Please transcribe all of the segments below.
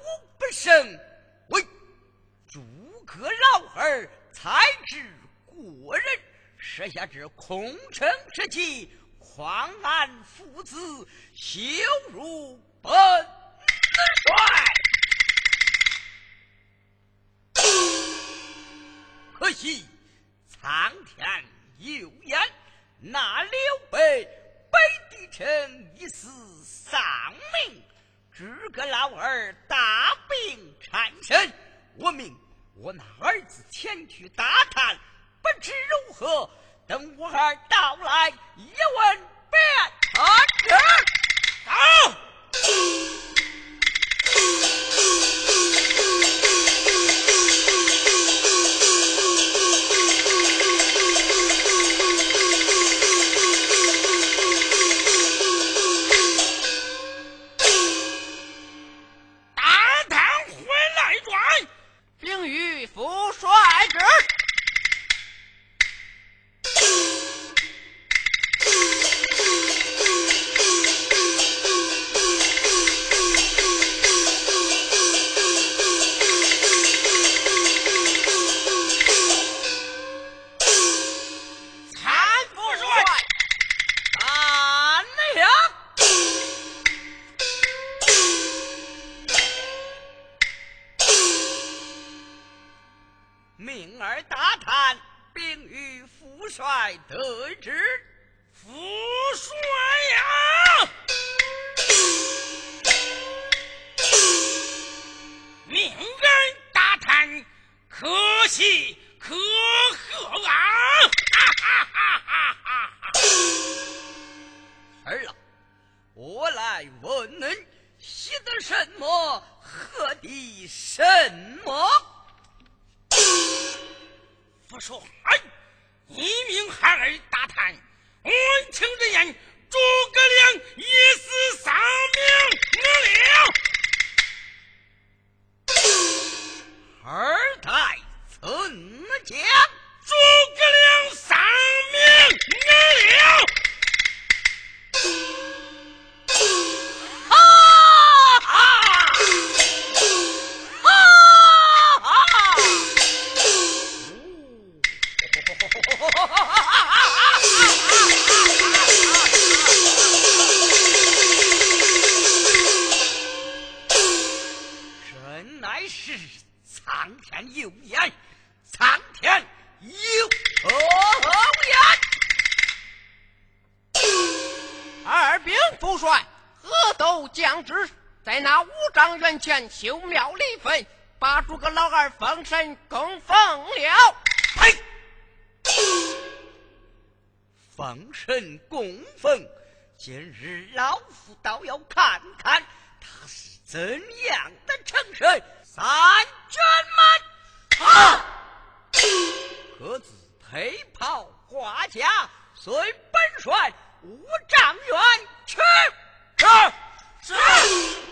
无不胜。喂，诸葛老儿才智过人，设下这空城之计，狂安父子，羞辱本子帅。可惜苍天有眼，那刘备背地臣已死丧命。诸葛老儿大病缠身。我命我那儿子前去打探，不知如何。等我儿到来，一问便知。走。命儿打探，并与父帅得知。父帅呀！命儿打探，可喜可贺啊！哈哈哈哈儿啊，我来问恁，喜得什么？贺的什么？不说。哎，一命孩儿大叹，我听之言，诸葛亮已死丧命了。儿代怎讲？诸葛亮丧命了。前修庙立坟，把诸葛老二封神供奉了。呸，封神供奉，今日老夫倒要看看他是怎样的成神。三军们，啊！各自配袍挂甲，随本帅五丈原去。是是。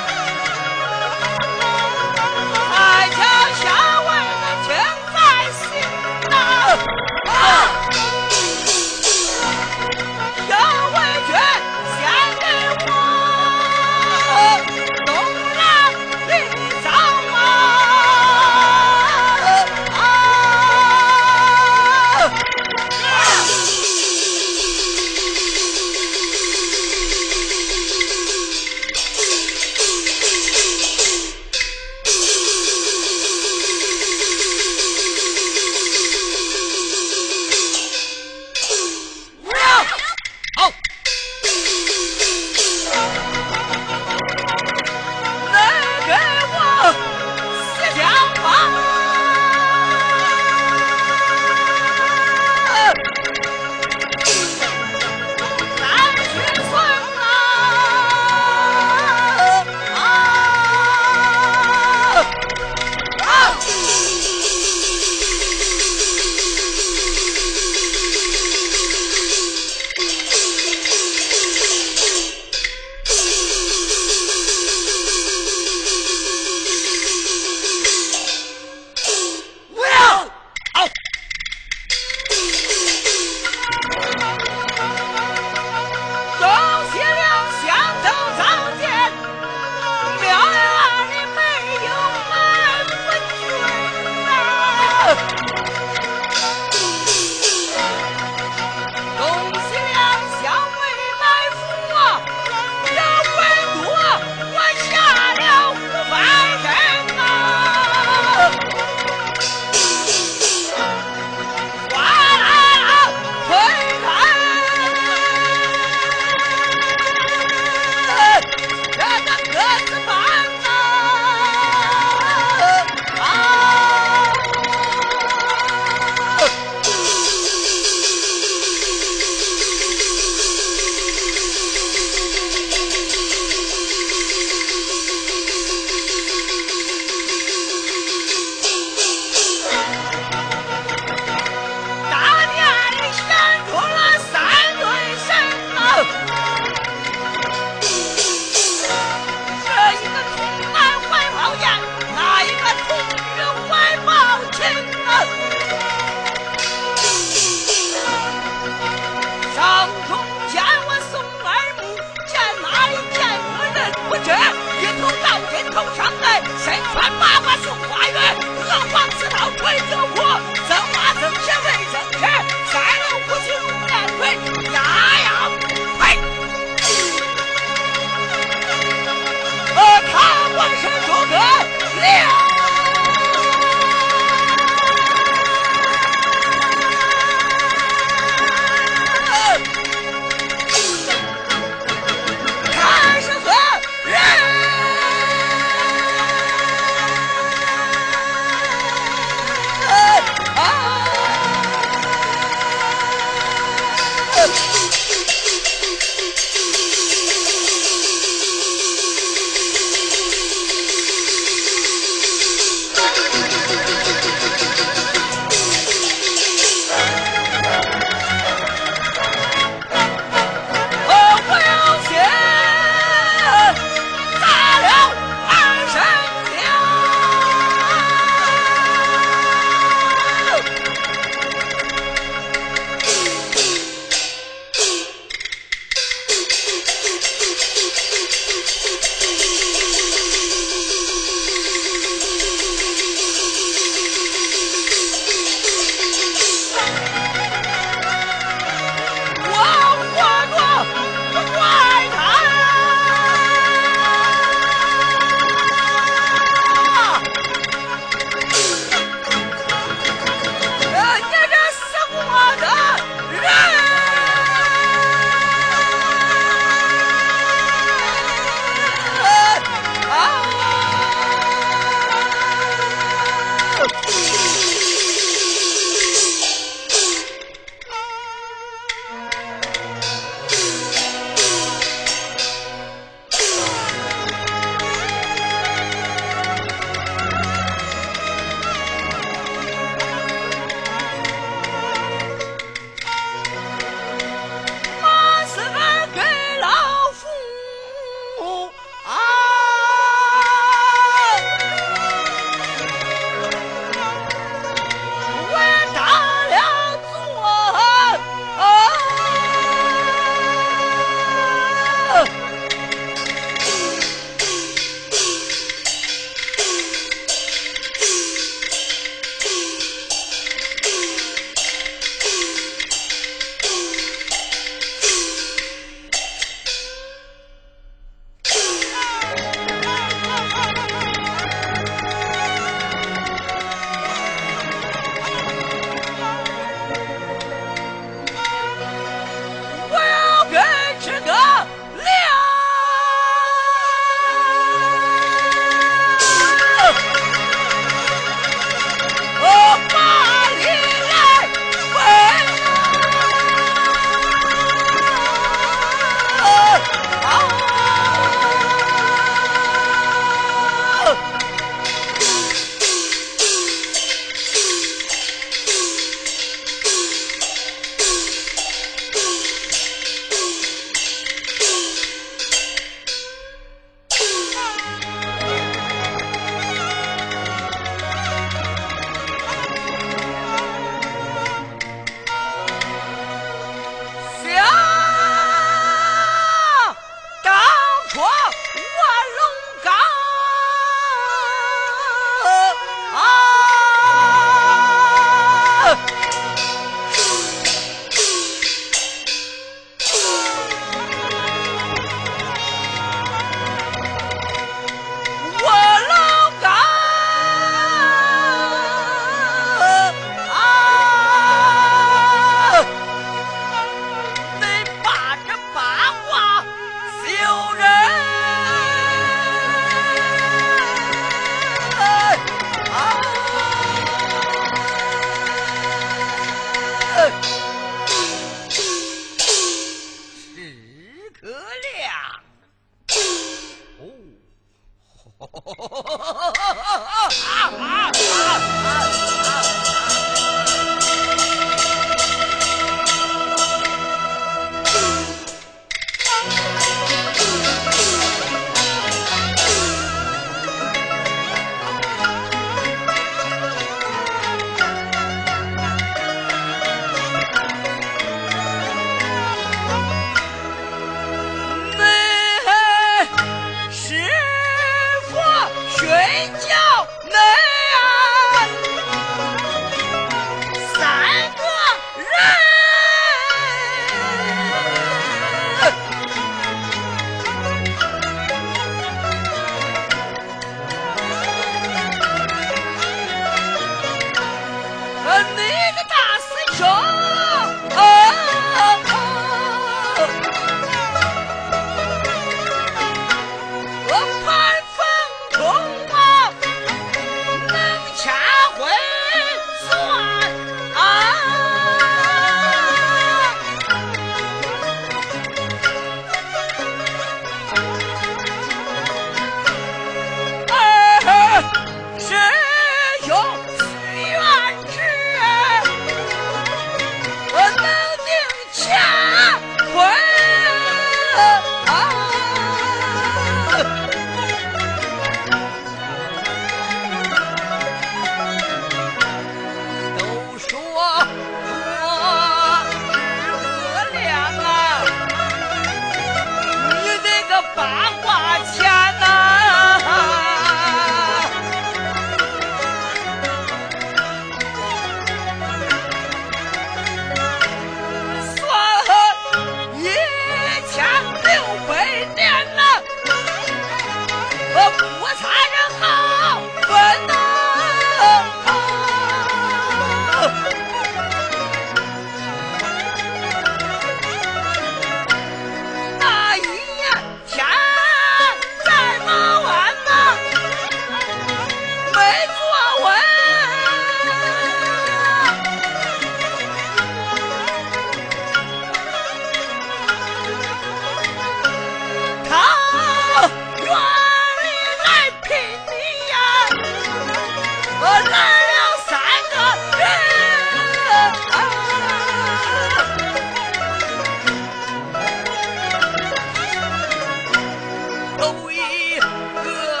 头一个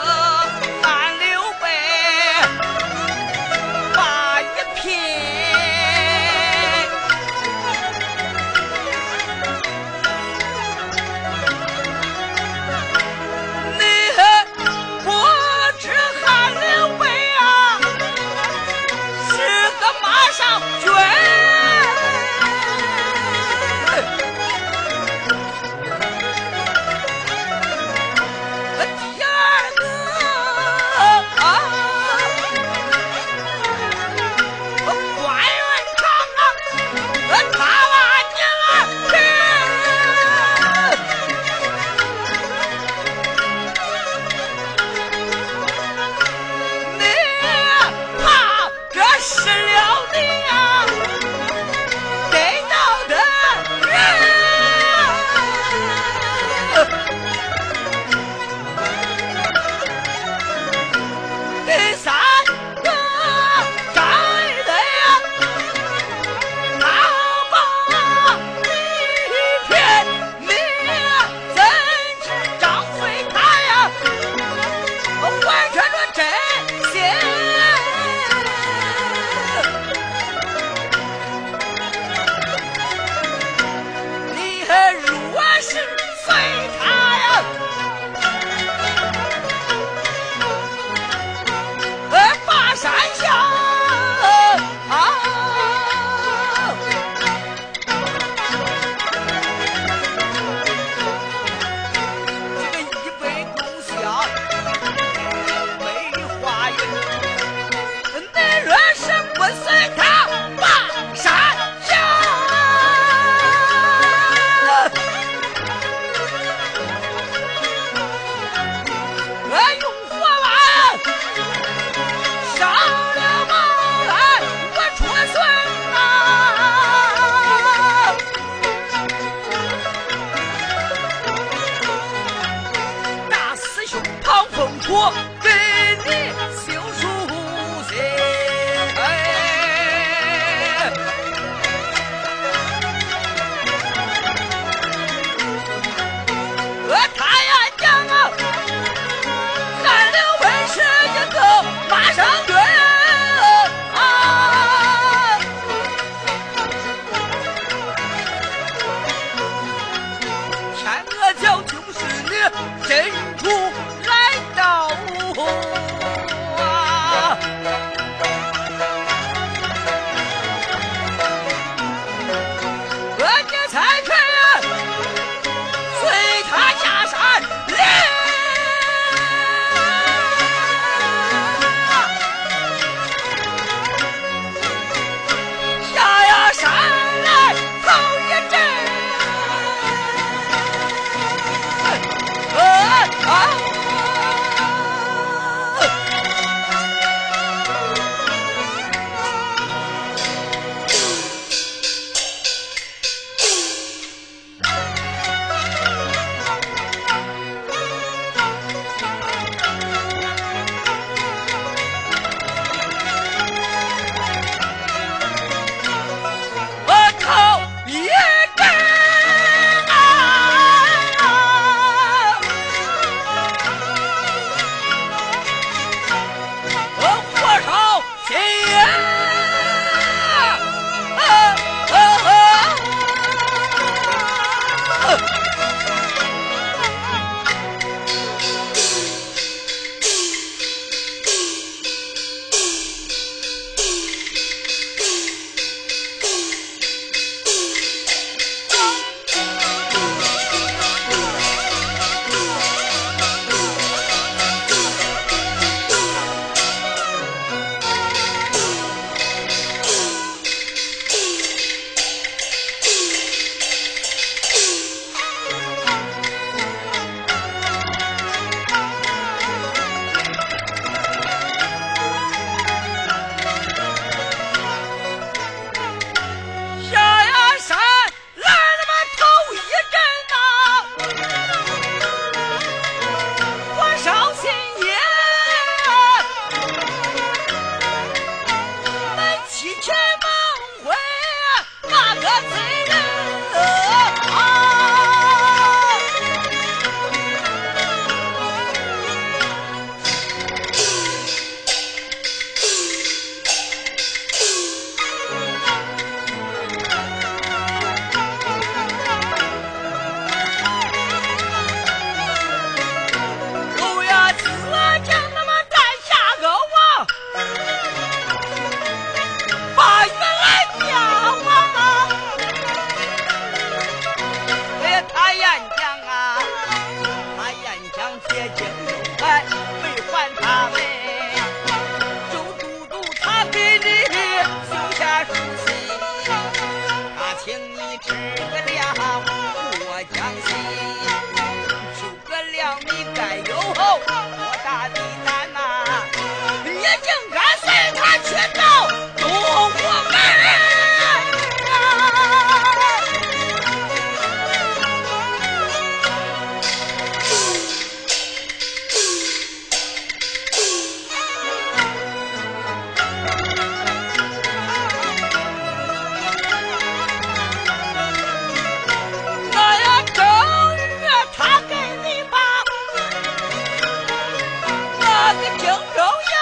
荆州要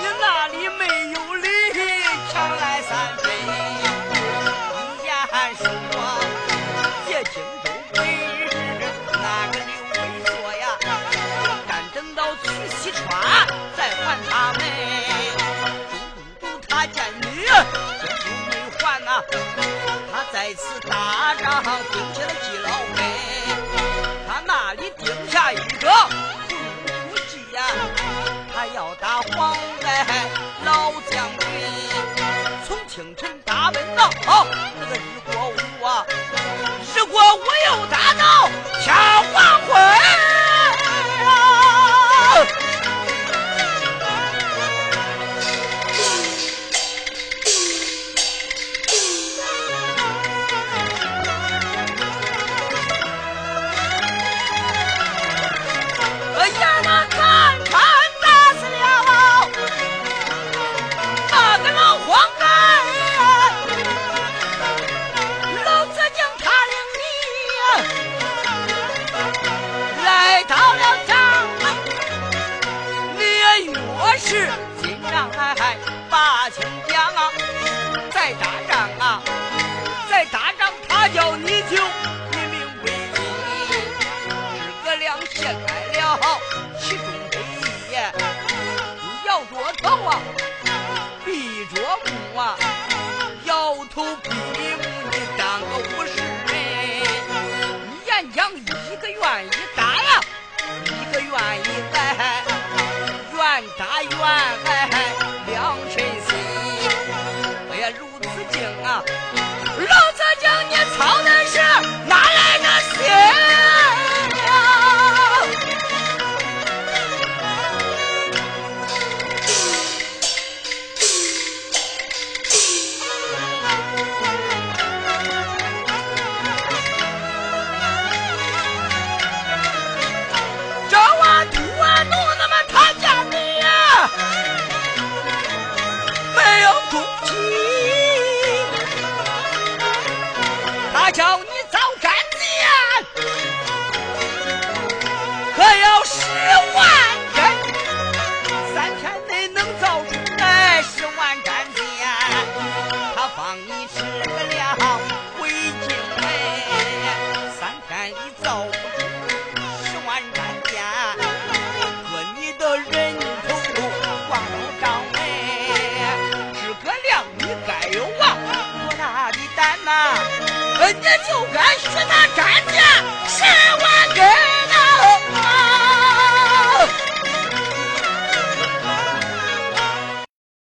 你那里没有理，强来三分。你言说借荆州，每日那个刘备说呀，敢等到去西川再还他？们，主公，他见你，主公没还呐。他在此打仗，定下了计谋。下一个古记呀，他要打黄盖老将军，从清晨打问到那个